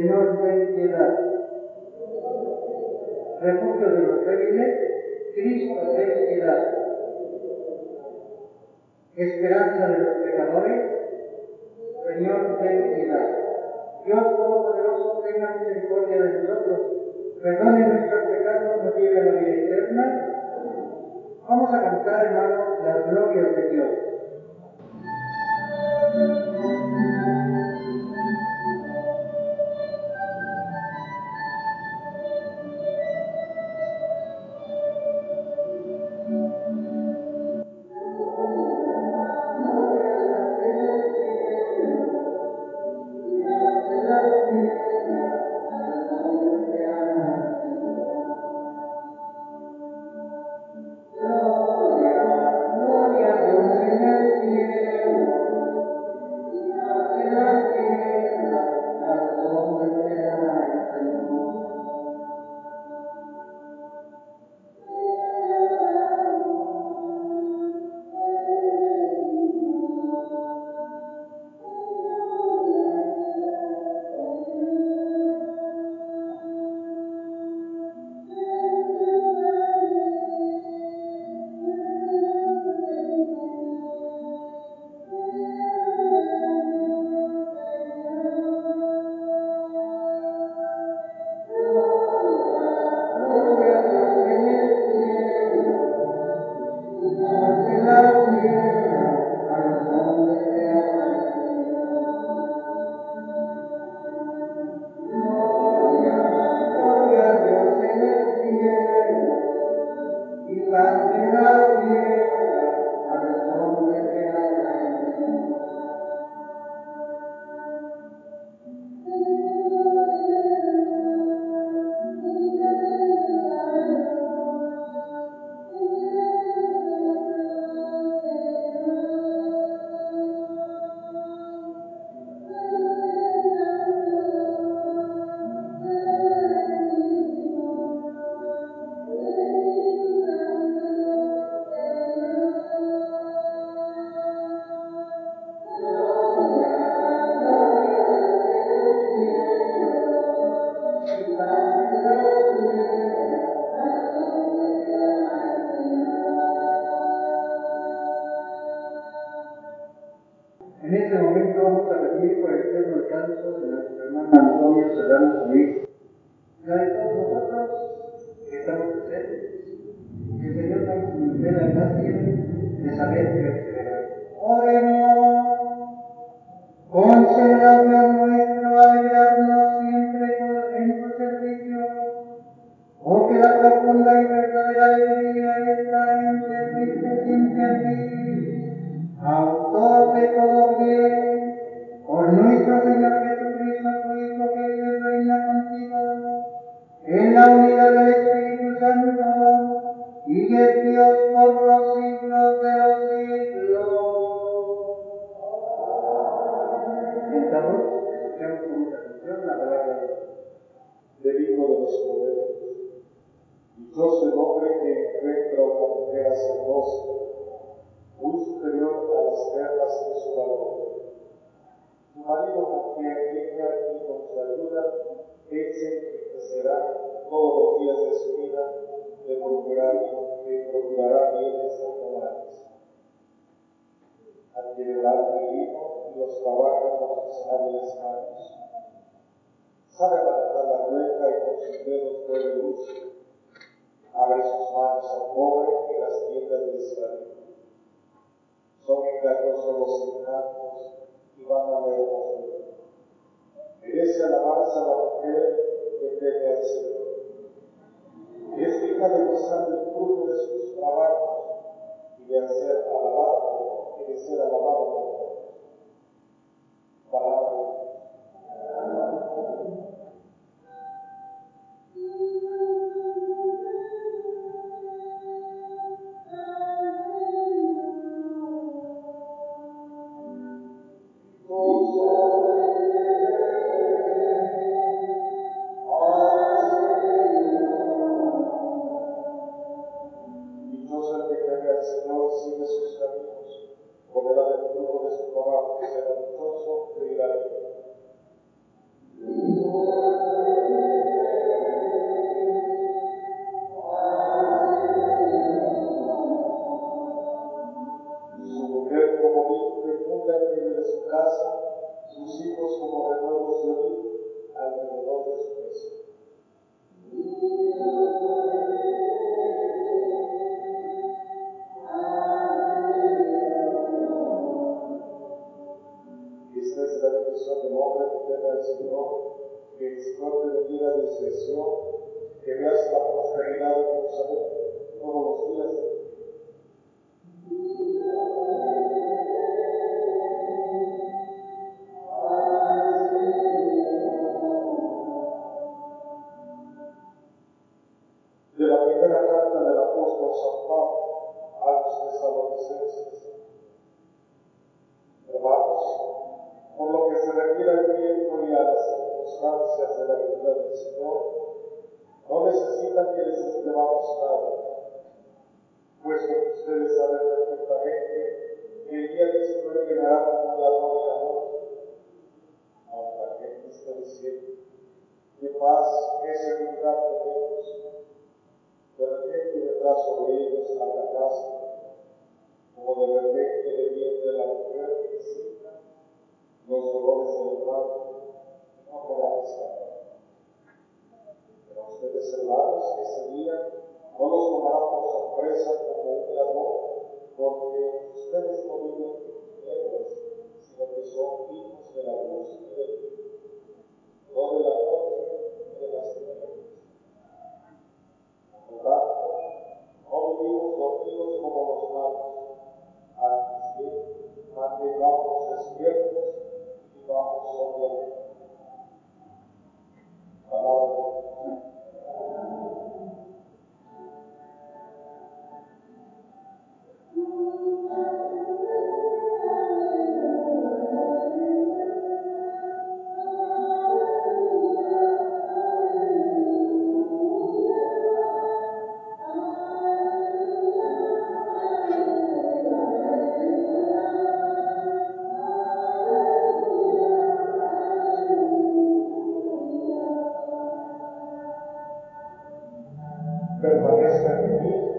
Señor, ten piedad. Refugio de los débiles, Cristo, ten piedad. Esperanza de los pecadores, Señor, ten piedad. Dios Todopoderoso, tenga misericordia de nosotros, perdone nuestros pecados, nos lleve a la vida eterna. Vamos a cantar, hermanos, las glorias de Dios. siempre crecerá todos los días de su vida, le procurará, le procurará bienes temporales. Adquirirá vino y los trabaja con sus hábiles manos. Sabe manejar la cuenta y con sus dedos puede luz. Abre sus manos al pobre en las tiendas de Israel. Son engañosos los encantos y van a ver los merece alabanza a la mujer que teme al Señor. Es digna de gozar del fruto de sus trabajos y de ser alabado, y de ser alabado por Palabra qué paz, qué seguridad tenemos. De repente vendrá sobre ellos la catástrofe, como de repente le viene a la mujer que visita los dolores del parto no podrán escapar. Pero ustedes, hermanos, ese día no los tomará por sorpresa como un ladrón, porque ustedes no viven en sino que son hijos de la luz y del día, no de la noche de las tinieblas. Por tanto, no vivimos dormidos como los malos, antes bien, mantengámonos despiertos y vivamos sobriamente. Palabra de Dios. başladı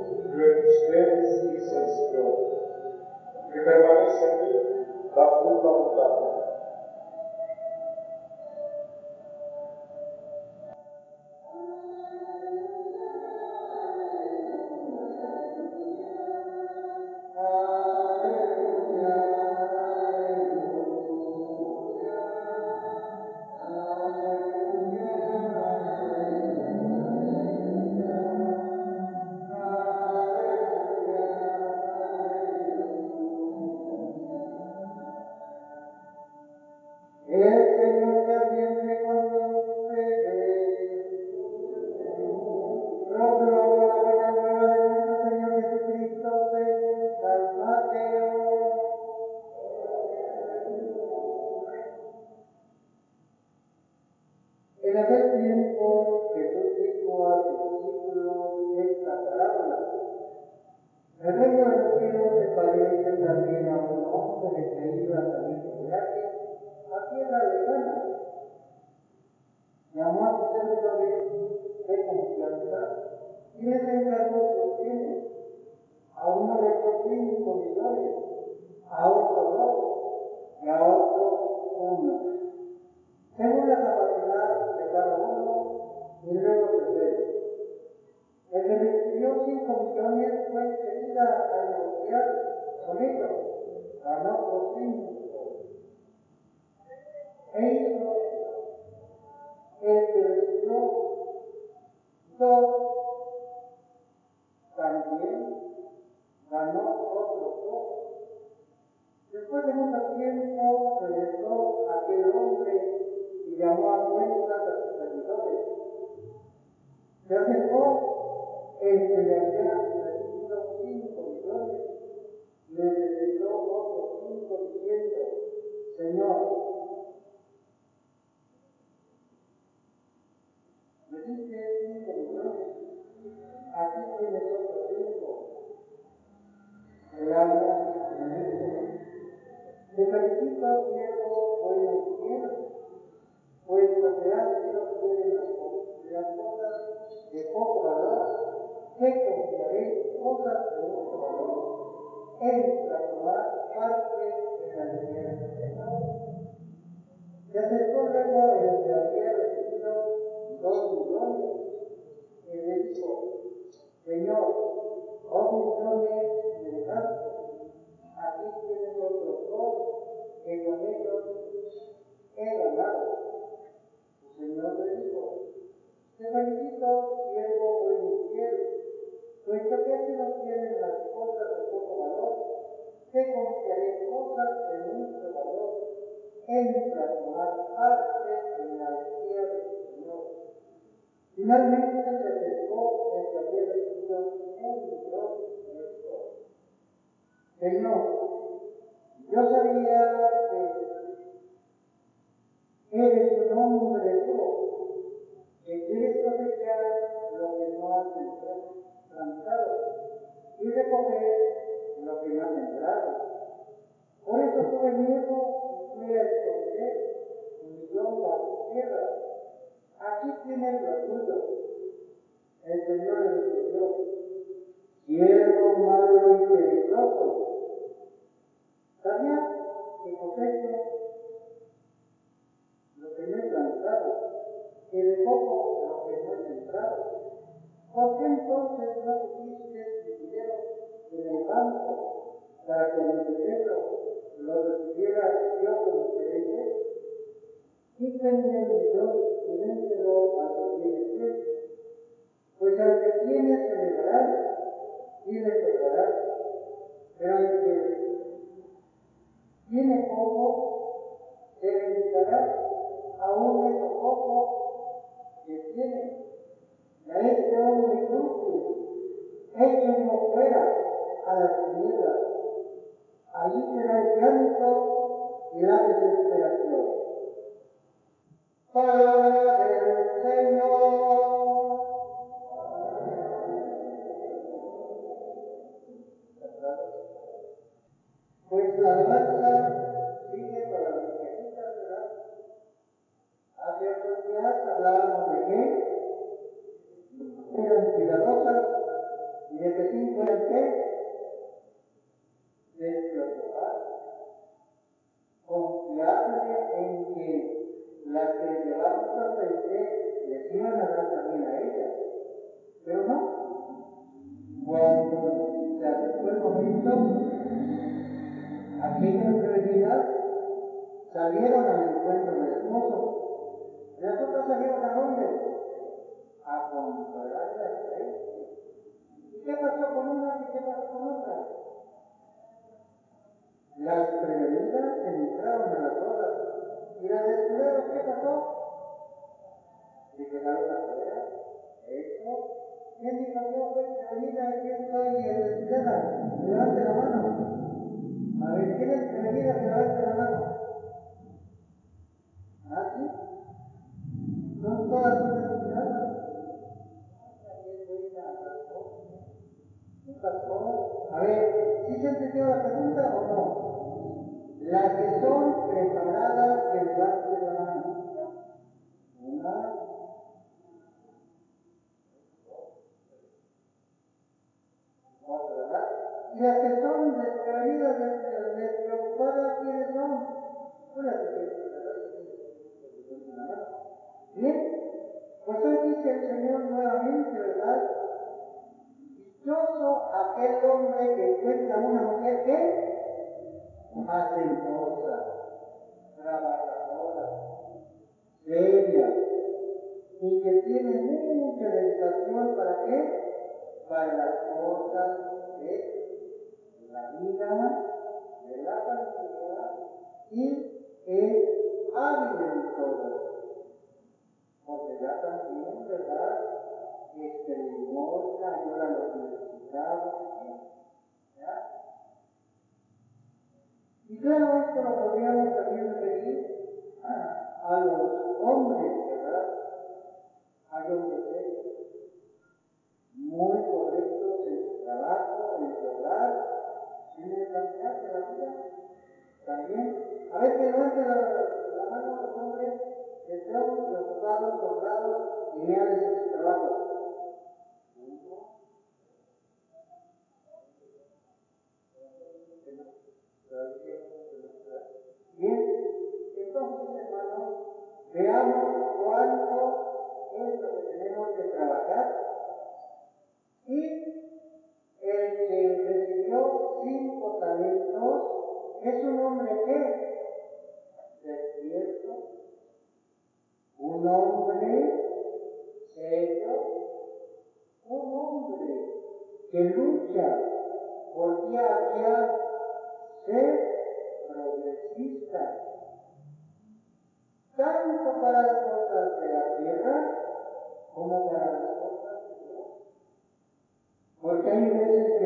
Sus servidores de confianza y les encargó sus bienes. A uno le dio cinco millones, a otro dos y a otro uno, según la capacidad de cada uno, y luego se fue. El que recibió cinco millones fue enseguida a negociar con ellos, ganó por cinco. E hizo También ganó otro Job. Después de mucho tiempo regresó a aquel hombre y llamó a cuentas a sus servidores. Se acercó el que le había recibido cinco millones, le regresó otros cinco diciendo, Señor, y las que son desprevenidas, despreocupadas, ¿quiénes son? Pues las Bien, pues hoy dice el Señor nuevamente, ¿verdad? Dichoso aquel hombre que encuentra una mujer que hacendosa, trabajadora, seria, y que tiene mucha dedicación para qué? Para las cosas de vida, de la santidad y es alimento. Porque ya también, ¿verdad? Este limosna, ayuda a los necesitados. ¿ya? Y claro, esto lo podríamos también referir a los hombres, ¿verdad? Hay hombres ¿eh? muy en el caminar de la vida. También, a que levante la, la mano los hombres que son preocupados, honrados y leales en su trabajo. Bien, entonces hermanos, veamos cuánto es lo que tenemos que trabajar. Y hombre que despierto, un hombre serio, un hombre que lucha por día a ser progresista, tanto para las cosas de la tierra como para las cosas de Dios. Porque hay veces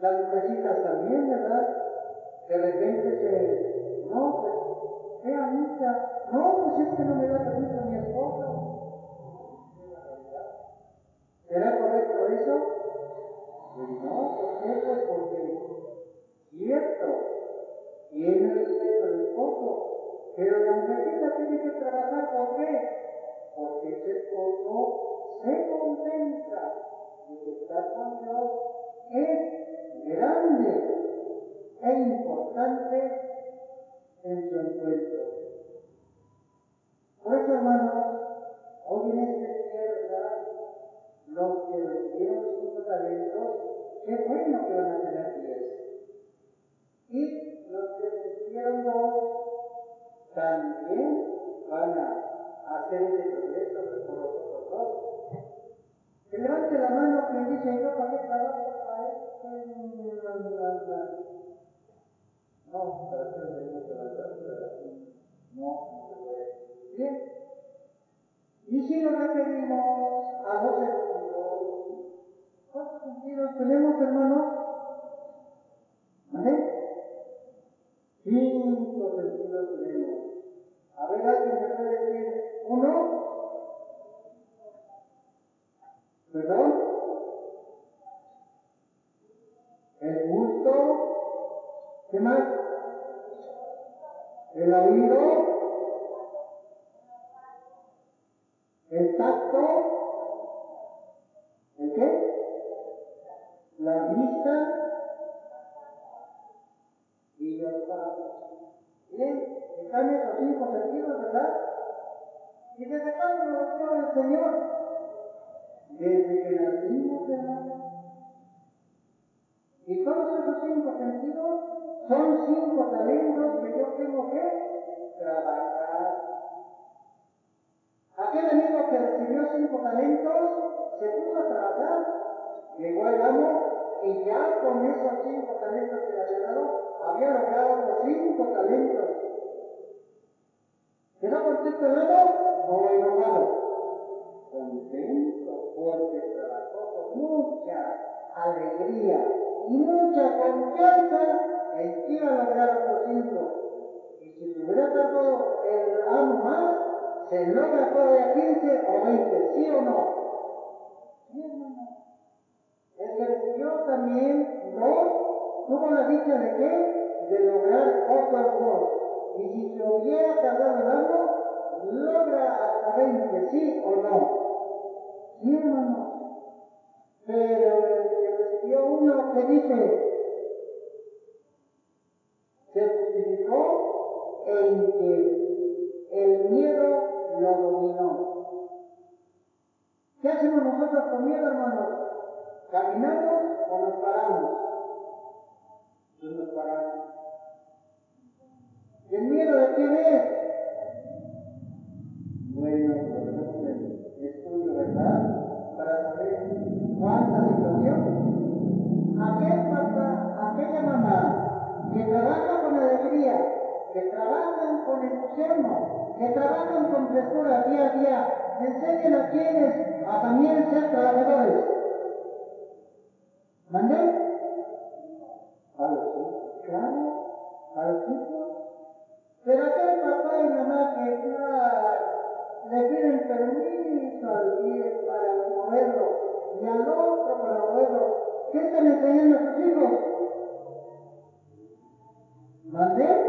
las mujercitas también, ¿verdad? De repente se, no, pues, vea misa, no, pues es que no me da permiso mi esposo. ¿Será correcto eso? Pues no, ¿por qué? Pues porque, cierto, tiene respeto el esposo, pero la mujercita tiene que trabajar, ¿por qué? Porque ese esposo se convenza de que estar con Dios es grande e importante en su encuentro. Por eso, hermanos, hoy en este día. Los que recibieron cinco talentos, qué bueno que van a tener diez. Y los que recibieron dos, también van a hacer ese progreso por los otros dos. Que levante la mano quien dice, yo para qué trabajo. No, para qué venimos a la ¿verdad? No, se puede. Bien. Y si nos referimos a los ¿cuántos sentidos tenemos, hermanos? ¿Vale? Cinco sentidos tenemos. A ver, ¿alguien me puede decir uno? ¿Perdón? El gusto. ¿Qué más? El oído. El tacto. ¿El qué? La vista. Y el olfato. Bien, están esos cinco sentidos, ¿verdad? ¿Y desde cuándo nos los dio el Señor? Desde que nacimos, hermanos. Y todos esos cinco sentidos son cinco talentos que yo tengo que trabajar. Aquel amigo que recibió cinco talentos se puso a trabajar. Llegó el amo y ya con esos cinco talentos que le había dado, había logrado los cinco talentos. ¿Quedó contento el amo o enojado? Contento, porque trabajó con mucha alegría mucha confianza en que iba a lograr otros cinco. Y si se hubiera dado el amo más, se logra todavía 15 o 20, ¿sí o no? Sí, hermano. El que recibió también dos, tuvo la dicha de qué? De lograr otros dos. Y si se hubiera tardado el amo, logra hasta 20, ¿sí o no? Sí, hermano. Pero que dice, se justificó en que el miedo lo dominó. ¿Qué hacemos nosotros con miedo, hermanos? ¿Caminamos o nos paramos? Nos paramos. ¿Y el miedo de quién es? corrupción, que trabajan con alegría, que trabajan con el entusiasmo, que trabajan con frescura día a día, enseñen a quienes a también ser trabajadores. ¿Mandé? A los hijos, claro, a los hijos. Pero aquel papá y mamá que claro, le piden permiso al pie para moverlo y al otro para moverlo, ¿qué están enseñando a sus hijos? Hermanito.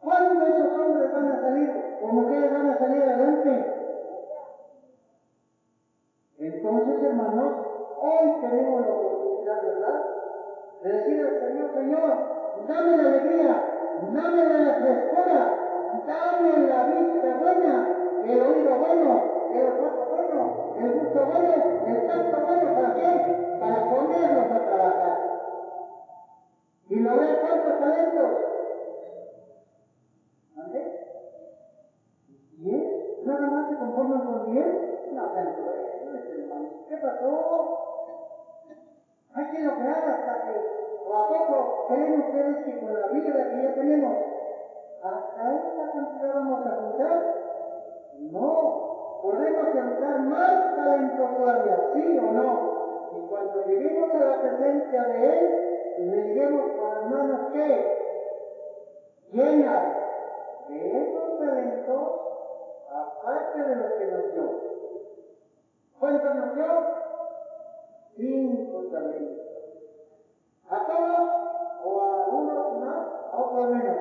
¿Cuándo esos hombres van a salir o mujeres van a salir adelante? Entonces, hermanos, hoy tenemos la oportunidad, ¿verdad? De decir al Señor, Señor, dame la alegría, dame la frescura, dame la vista buena, el oído bueno, el olfato bueno, el gusto bueno, el tacto bueno, ¿para qué? Para ponerlos a trabajar. ¿Y lograr cuántos talentos? ¿Dónde? ¿Diez? ¿Nada más se conforman con diez? No sean crueles, hermanos. ¿Qué pasó? Hay que lograr hasta que, o a poco, creen ustedes que con la vida que ya tenemos, hasta esa cantidad vamos a juntar. No, podemos juntar más talentos todavía, ¿sí o no? Y cuando lleguemos a la presencia de Él, le diremos con las manos que llenas de esos talentos, aparte de los que nos dio. ¿Cuántos nos dio? Cinco talentos. ¿A todos o a unos más, a otros menos?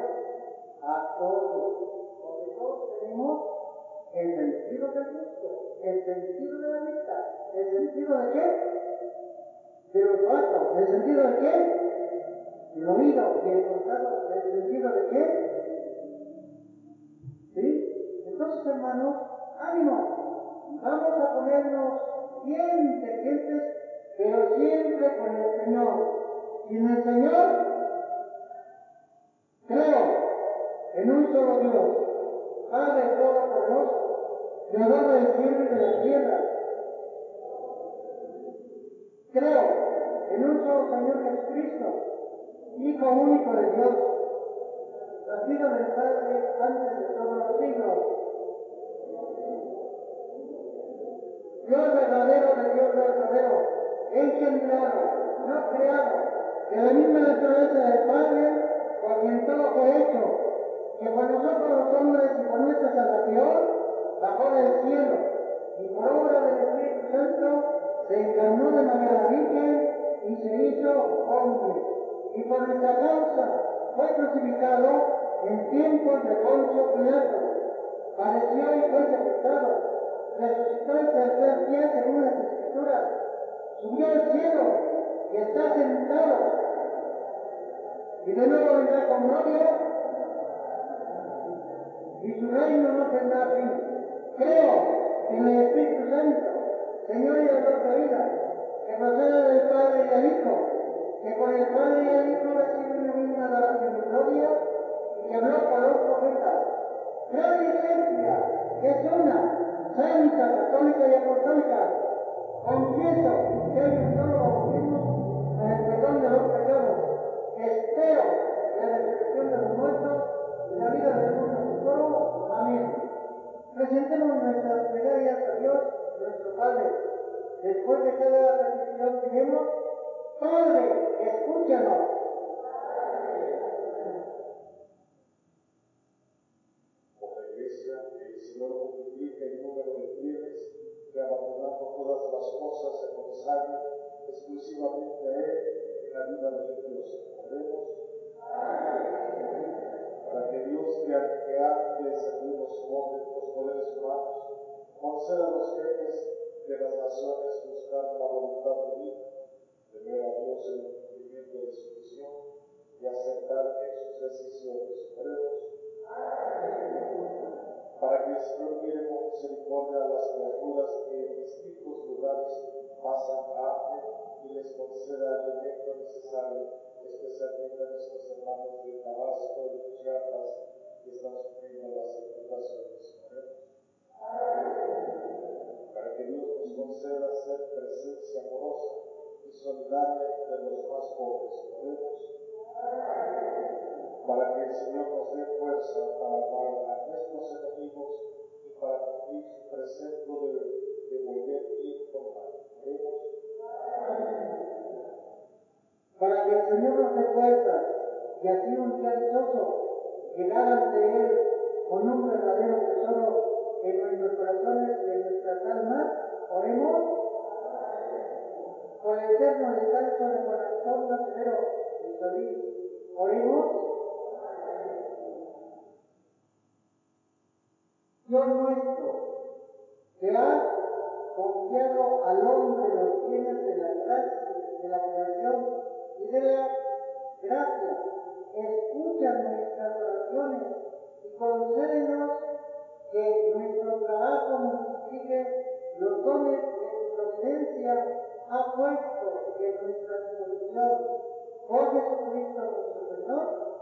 A todos. Porque todos tenemos el sentido del gusto, el sentido de la vista, el sentido de qué? Del olfato, el sentido de qué? Del oído y el contado, el sentido de qué? ¿Sí? Entonces, hermanos, ánimo, Vamos a ponernos bien inteligentes, pero siempre con el Señor. Sin el Señor, creo en un solo Dios, Padre Todopoderoso, Creador del cielo y de la tierra. Creo en un solo Señor Jesucristo, Hijo único de Dios, nacido del Padre antes de todos los siglos Dios verdadero de Dios verdadero, engendrado, no creado, de la misma naturaleza del Padre, todo fue hecho, que por nosotros los hombres y por nuestra salvación bajó del cielo, y por obra del Espíritu Santo se encarnó de la Virgen y se hizo hombre, y por nuestra causa fue crucificado en tiempos de Poncio Pilato, padeció y fue sepultado resucitó el tercer día según las escrituras, subió al cielo y está sentado. Y de nuevo vendrá con gloria y su reino no tendrá fin. Creo en el Espíritu Santo, Señor y Dios de vida, que procede del Padre y del Hijo, que con el Padre y el Hijo recibe una misma adoración y gloria, y que habló por los profetas. Creo en la Iglesia, que es una, santa, católica y apostólica. Confieso que hay un solo bautismo para el perdón de los pecados. Espero la resurrección de los muertos y la vida del mundo futuro. Amén. Presentemos nuestras plegarias a Dios, nuestro Padre. Después de cada petición diremos, Padre, escúchanos. Por la iglesia, el Señor multiplique el número de fieles que abandonando todas las cosas se consagren exclusivamente a Él la vida religiosa. Oremos. Para que Dios que, que de servir los, pobres, los poderes humanos, conceda a los jefes de las naciones buscar una voluntad divina, temer a Dios en el cumplimiento de su misión y acertar en sus decisiones. Oremos para que el Señor mire con misericordia a las criaturas que en distintos lugares pasan hambre y les conceda alimento necesario, especialmente a nuestros hermanos de Tabasco y de Chiapas que están sufriendo las. Oremos. Para que Dios nos conceda ser presencia amorosa y y solidaria de los más pobres. Oremos para que el Señor nos dé fuerza para amar a nuestros enemigos y para cumplir su precepto de devolver bien por mal. Para que el Señor nos dé y así un día dichoso llegar ante Él con un verdadero tesoro en nuestros corazones y en nuestras almas. Oremos por el eterno descanso de Juan Antonio Severo y Solís. Oremos. Dios nuestro, que has confiado al hombre los bienes de la gracia, de la creación y de la gracia, escucha nuestras oraciones y concédenos que nuestro trabajo multiplique los dones que tu providencia ha puesto en nuestra disposición. Por Jesucristo nuestro Señor.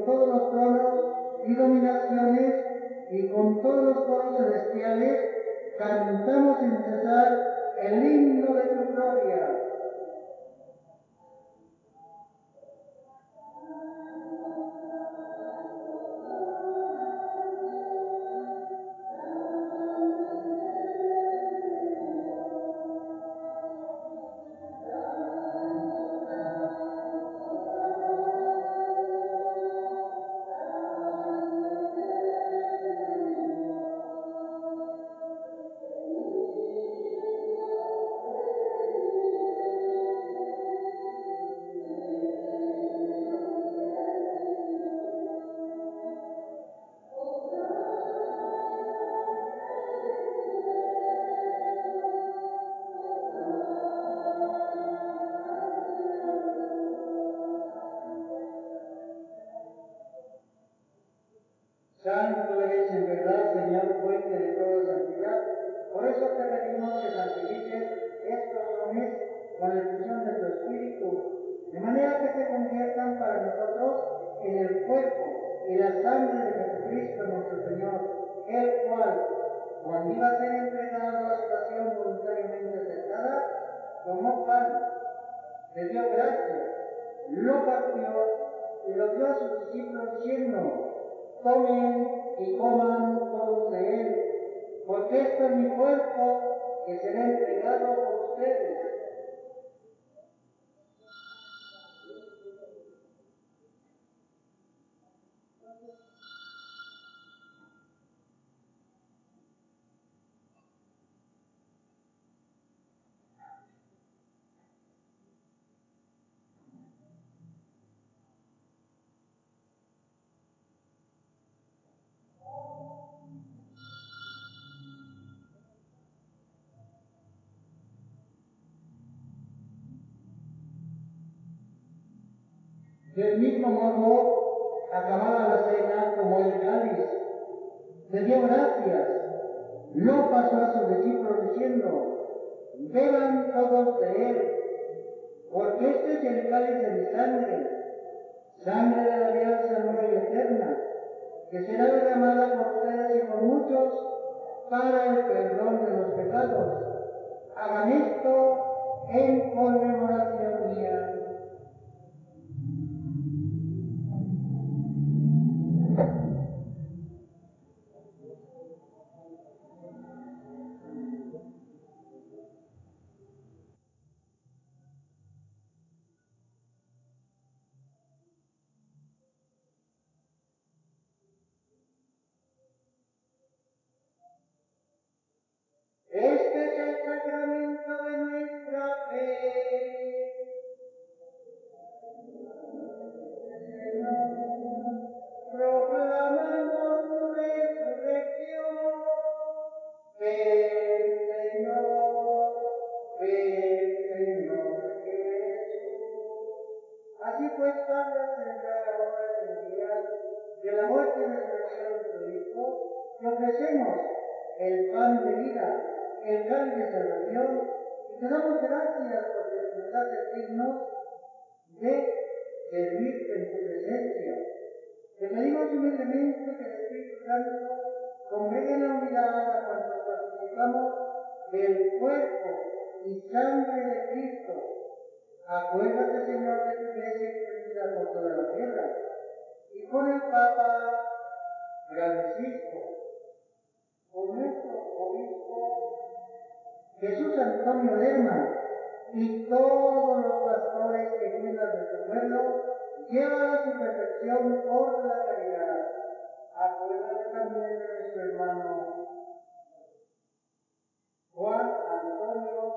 Con todos los tronos y dominaciones y con todos los coros celestiales cantamos sin cesar el himno de tu gloria. Y la sangre de Jesucristo nuestro Señor, el cual, cuando iba a ser entregado a su pasión voluntariamente aceptada, tomó pan, le dio gracias, lo partió y lo dio a sus discípulos diciendo, tomen y coman todos de él, porque esto es mi cuerpo que será entregado por ustedes. Mismo modo, acabada la cena, tomó el cáliz, le dio gracias, lo pasó a sus discípulos diciendo, beban todos de él, porque este es el cáliz de mi sangre, sangre de la alianza nueva y eterna, que será derramada por ustedes y por muchos para el perdón de los pecados. Hagan esto en conmemoración mía. Servirte en tu presencia. Te pedimos humildemente que el Espíritu Santo congregue en la unidad a cuantos participamos del cuerpo y sangre de Cristo. Acuérdate, Señor, de tu iglesia extendida por toda la tierra y con el Papa Francisco, con nuestro obispo Jesús Antonio Lerma y todos los pastores que cuidan de su pueblo, llevan a su perfección por la caridad. Acuérdate también de nuestro hermano Juan Antonio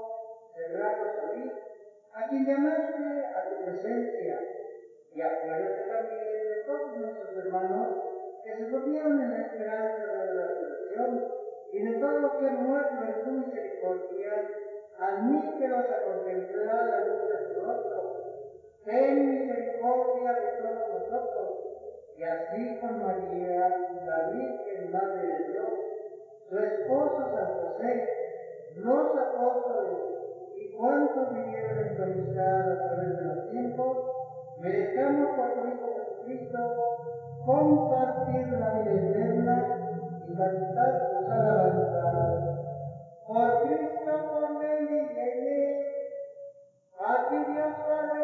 Serrano Solís, a quien llamaste a tu presencia. Y acuérdate también de todos nuestros hermanos que se durmieron en la esperanza de la resurrección y de todos los que han muerto en tu misericordia, admítelos a contemplar la luz de tu rostro. Ten misericordia de todos nosotros, y así con María, la Virgen Madre de Dios, su esposo San José, los apóstoles y cuantos vivieron en tu amistad a través de los tiempos, merezcamos por tu Hijo Jesucristo compartir la vida eterna y cantar tus alabanzas. Por Cristo, por él y en él, a ti Dios Padre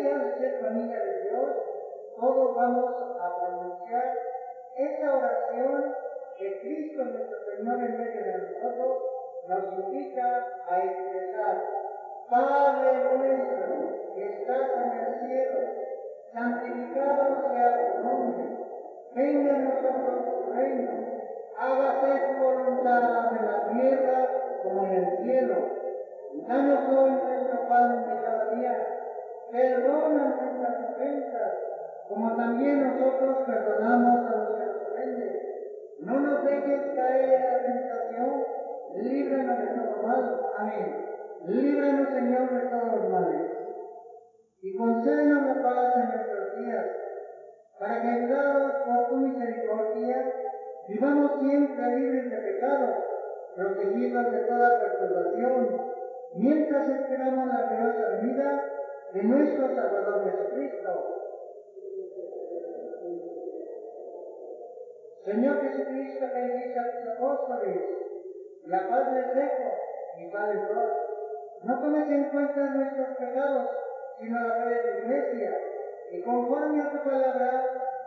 De ser familia de Dios, todos vamos a pronunciar esa oración que Cristo nuestro Señor en medio de nosotros nos invita a expresar. Padre nuestro que estás en el cielo, santificado sea tu nombre. Venga a nosotros tu reino. Hágase tu voluntad en la tierra como en el cielo. Danos hoy nuestro pan de cada día. Perdona nuestras ofensas, como también nosotros perdonamos a los que nos ofenden. No nos dejes caer en la tentación, líbranos de todo mal. Amén. Líbranos, Señor, de todos los males. Y concédenos la paz en nuestros días, para que, ayudados por tu misericordia, vivamos siempre libres de pecado, protegidos de toda perturbación, mientras esperamos la gloriosa venida de nuestro Salvador Jesucristo. Señor Jesucristo, que dijiste a tus apóstoles, la paz les dejo, mi paz les. No tomes en cuenta nuestros pecados, sino la fe de tu iglesia, y conforme a tu palabra,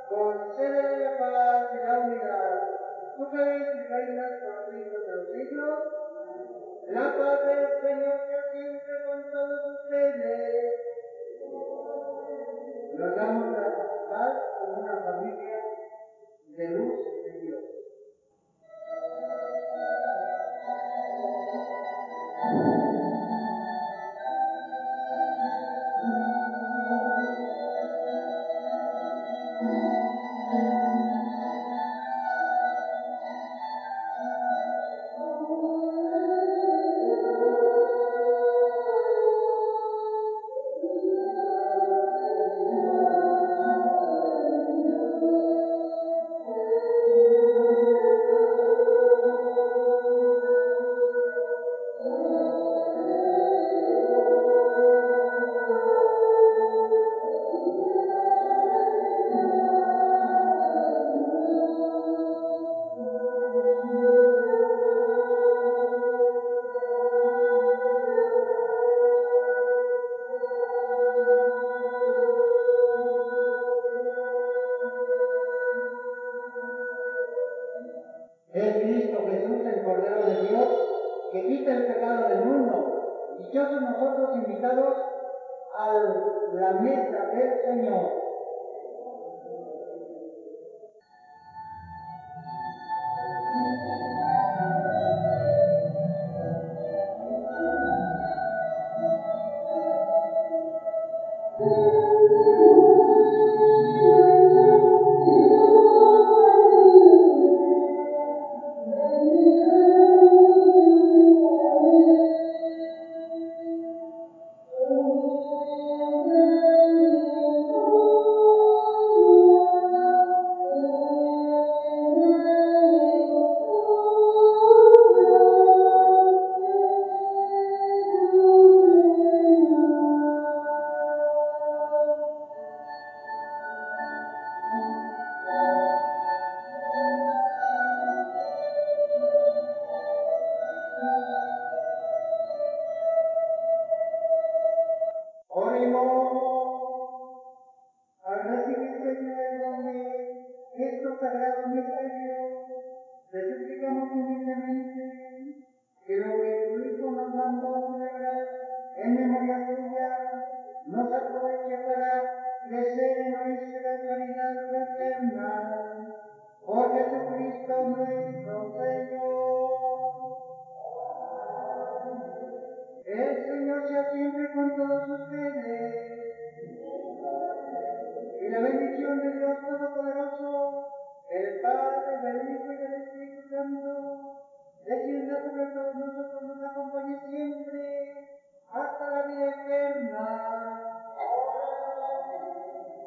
concede la paz y la unidad. Tú que y reinas por los siglos de los siglos, la paz del Señor sea siempre con todos ustedes. De